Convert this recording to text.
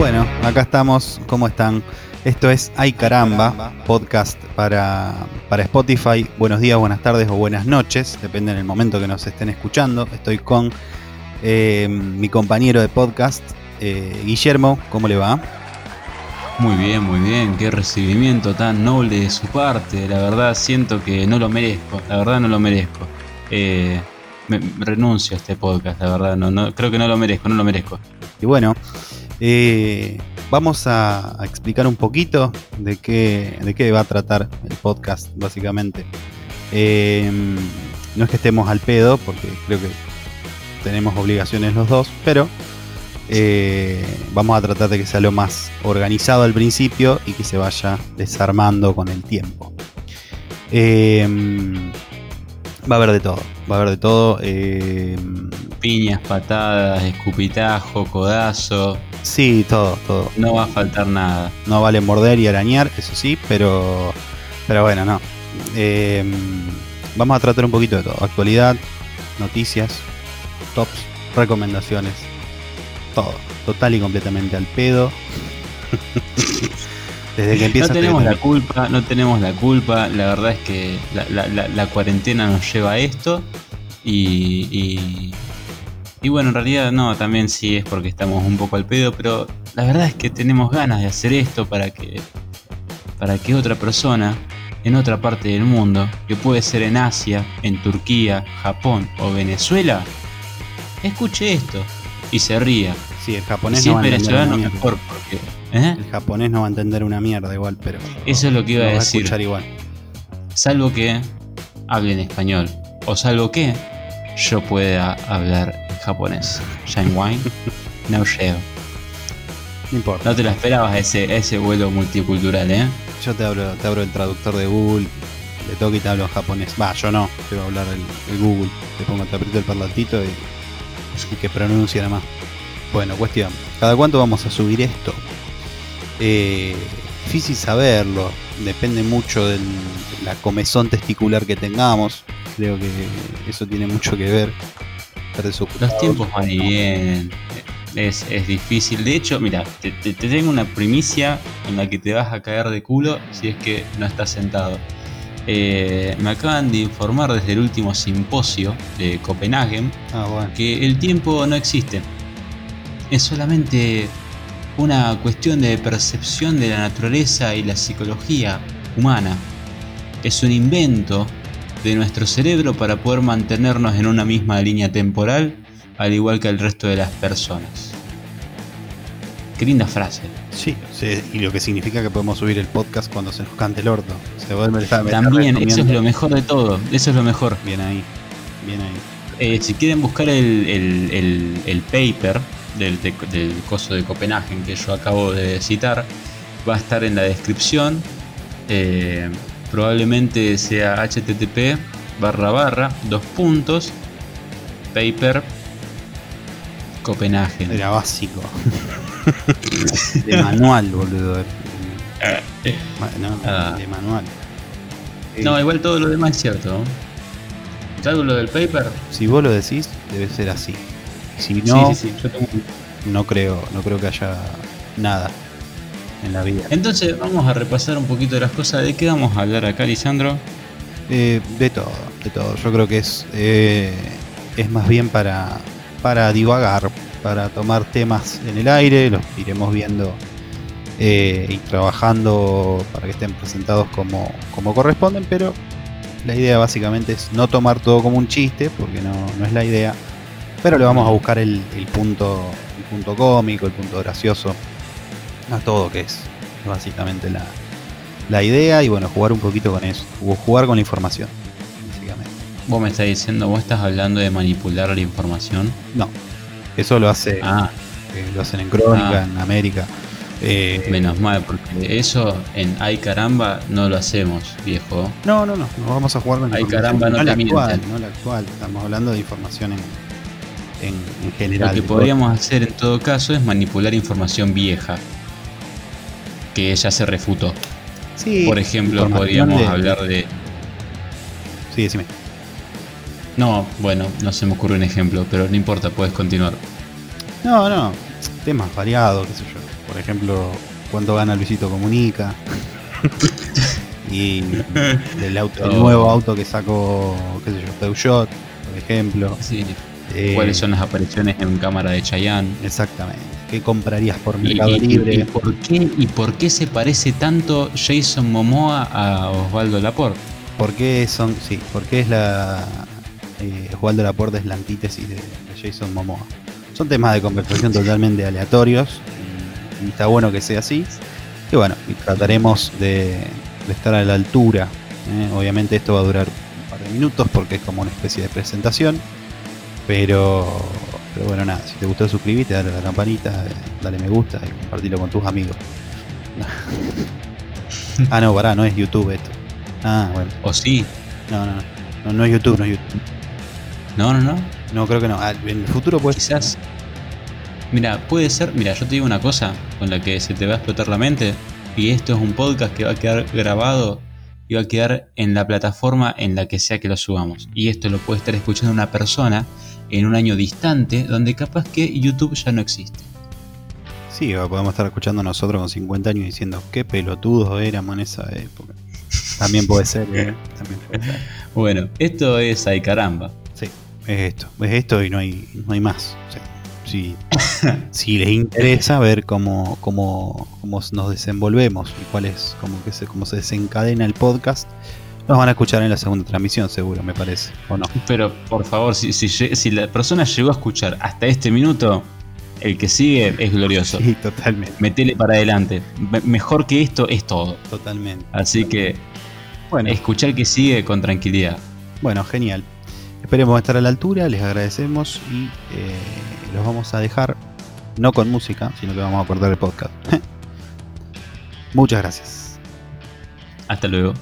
Bueno, acá estamos. ¿Cómo están? Esto es Ay Caramba, podcast para, para Spotify. Buenos días, buenas tardes o buenas noches, depende del momento que nos estén escuchando. Estoy con eh, mi compañero de podcast, eh, Guillermo. ¿Cómo le va? Muy bien, muy bien. Qué recibimiento tan noble de su parte. La verdad siento que no lo merezco. La verdad no lo merezco. Eh, me- renuncio a este podcast. La verdad no, no creo que no lo merezco. No lo merezco. Y bueno, eh, vamos a, explicar un poquito de qué, de qué va a tratar el podcast, básicamente. Eh, no es que estemos al pedo, porque creo que tenemos obligaciones los dos, pero eh, vamos a tratar de que sea lo más organizado al principio y que se vaya desarmando con el tiempo. Eh, va a haber de todo, va a haber de todo. eh, Piñas, patadas, escupitajo, codazo. Sí, todo, todo. No va a faltar nada. No vale morder y arañar, eso sí, pero, pero bueno, no. Eh, vamos a tratar un poquito de todo. Actualidad, noticias, tops, recomendaciones, todo. Total y completamente al pedo. Desde que empieza No tenemos la culpa, no tenemos la culpa. La verdad es que la, la- la- la cuarentena nos lleva a esto. Y, y, y bueno, en realidad no, también sí es porque estamos un poco al pedo, pero la verdad es que tenemos ganas de hacer esto para que, para que otra persona en otra parte del mundo, que puede ser en Asia, en Turquía, Japón o Venezuela, escuche esto y se ría. Sí, el japonés si no va a entender una venezolano, mierda. mejor, porque... ¿eh? El japonés no va a entender una mierda igual, pero Eso es lo que iba a va a decir. escuchar igual. salvo que hable en español o salvo que yo pueda hablar japonés. Shine Wine, no sheo. No importa. No te lo esperabas ese, ese vuelo multicultural, ¿eh? Yo te abro, te abro el traductor de Google, le toco y te hablo en japonés. Va, yo no, te voy a hablar el, el Google. Te pongo, te aprieto el parlantito y, y que pronuncia nada más. Bueno, cuestión. ¿Cada cuánto vamos a subir esto? Eh, difícil saberlo. Depende mucho de la comezón testicular que tengamos. Creo que eso tiene mucho que ver. Estar desocupado. Los tiempos van y vienen. Es, es difícil. De hecho, mira, te, te- te tengo una primicia en la que te vas a caer de culo si es que no estás sentado. Eh, me acaban de informar desde el último simposio de Copenhague Ah, bueno. que el tiempo no existe. Es solamente una cuestión de percepción de la naturaleza y la psicología humana. Es un invento de nuestro cerebro para poder mantenernos en una misma línea temporal, al igual que el resto de las personas. Qué linda frase. Sí, sí, y lo que significa que podemos subir el podcast cuando se nos cante el orto. Se vuelve está- También, eso es lo mejor de todo. Eso es lo mejor. Bien ahí, bien ahí. Eh, si quieren buscar el, el- el- el paper del, de- del coso de Copenhague que yo acabo de citar, va a estar en la descripción. Eh, probablemente sea http barra barra dos puntos paper Copenhague. Era básico. de manual, boludo. No, Ah. de manual. Eh, No, igual todo lo demás es cierto. ¿Salvo lo del paper? Si vos lo decís, debe ser así. Si no, sí, sí, sí. Yo tengo no creo, no creo que haya nada en la vida. Entonces vamos a repasar un poquito de las cosas. ¿De qué vamos a hablar acá, Lisandro? Eh, de todo, de todo. Yo creo que es, eh, es más bien para, para divagar, para tomar temas en el aire, los iremos viendo eh, y trabajando para que estén presentados como, como corresponden, pero la idea básicamente es no tomar todo como un chiste, porque no, no es la idea, pero le vamos a buscar el, el punto, el punto cómico, el punto gracioso a todo, que es básicamente la, la idea y bueno, jugar un poquito con eso, o jugar con la información, básicamente. Vos me estás diciendo, vos estás hablando de manipular la información. No, eso lo hace, Ah, eh, lo hacen en Crónica, Ah. en América. eh, menos mal, porque eso en Ay caramba no lo hacemos, viejo. no, no, no, no vamos a jugar con Ay, caramba, no la te actual, no la actual, estamos hablando de información en, en, en Lo general. que podríamos hacer en todo caso es manipular información vieja. Que ya se refutó. Sí, Por ejemplo, podríamos de- hablar de. Sí, decime. No, bueno, no se me ocurre un ejemplo, pero no importa, puedes continuar. No, no. temas variados, qué sé yo. Por ejemplo, cuánto gana Luisito Comunica. y del auto, el Oh. nuevo auto que sacó, qué sé yo, Peugeot, por ejemplo. Sí. Eh, ¿Cuáles son las apariciones en cámara de Chayanne? Exactamente. ¿Qué comprarías por Mercado y- Libre? y por qué, ¿Y por qué se parece tanto Jason Momoa a Osvaldo Laporte? ¿Por qué son, sí, por qué es la eh, Osvaldo Laporte es la antítesis de, de Jason Momoa? Son temas de conversación totalmente aleatorios y, está bueno que sea así. Y bueno, y trataremos de, de estar a la altura. ¿eh? Obviamente esto va a durar un par de minutos porque es como una especie de presentación. Pero, pero bueno, nada, si te gustó suscribite, dale a la campanita, eh, dale me gusta y compartilo con tus amigos. ah, no, pará, no es YouTube esto. Ah, bueno. ¿O sí? No, no, no. No, es YouTube, no es YouTube. No, no, no. No, creo que no. Ah, En el futuro pues Quizás. Mira, puede ser. Mira, yo te digo una cosa con la que se te va a explotar la mente. Y esto es un podcast que va a quedar grabado y va a quedar en la plataforma en la que sea que lo subamos. Y esto lo puede estar escuchando una persona en un año distante donde capaz que YouTube ya no existe. Sí, o podemos estar escuchando nosotros con 50 años diciendo qué pelotudos éramos en esa época. También puede ser, ¿eh? También puede ser. Bueno, esto es Ay Caramba. Sí, es esto. Es esto y no hay, no hay más. Si, si les interesa ver cómo, cómo, cómo nos desenvolvemos y cuál es, cómo, que se, cómo se desencadena el podcast, nos van a escuchar en la segunda transmisión, seguro, me parece. ¿O no? Pero por favor, si, si, lle- si la persona llegó a escuchar hasta este minuto, el que sigue es glorioso. Sí, totalmente. Metele para adelante. Me- mejor que esto es todo. Totalmente. Así que Bueno, escuchar que sigue con tranquilidad. Bueno, genial. Esperemos estar a la altura, les agradecemos y eh, los vamos a dejar, no con música, sino que vamos a cortar el podcast. Muchas gracias. Hasta luego.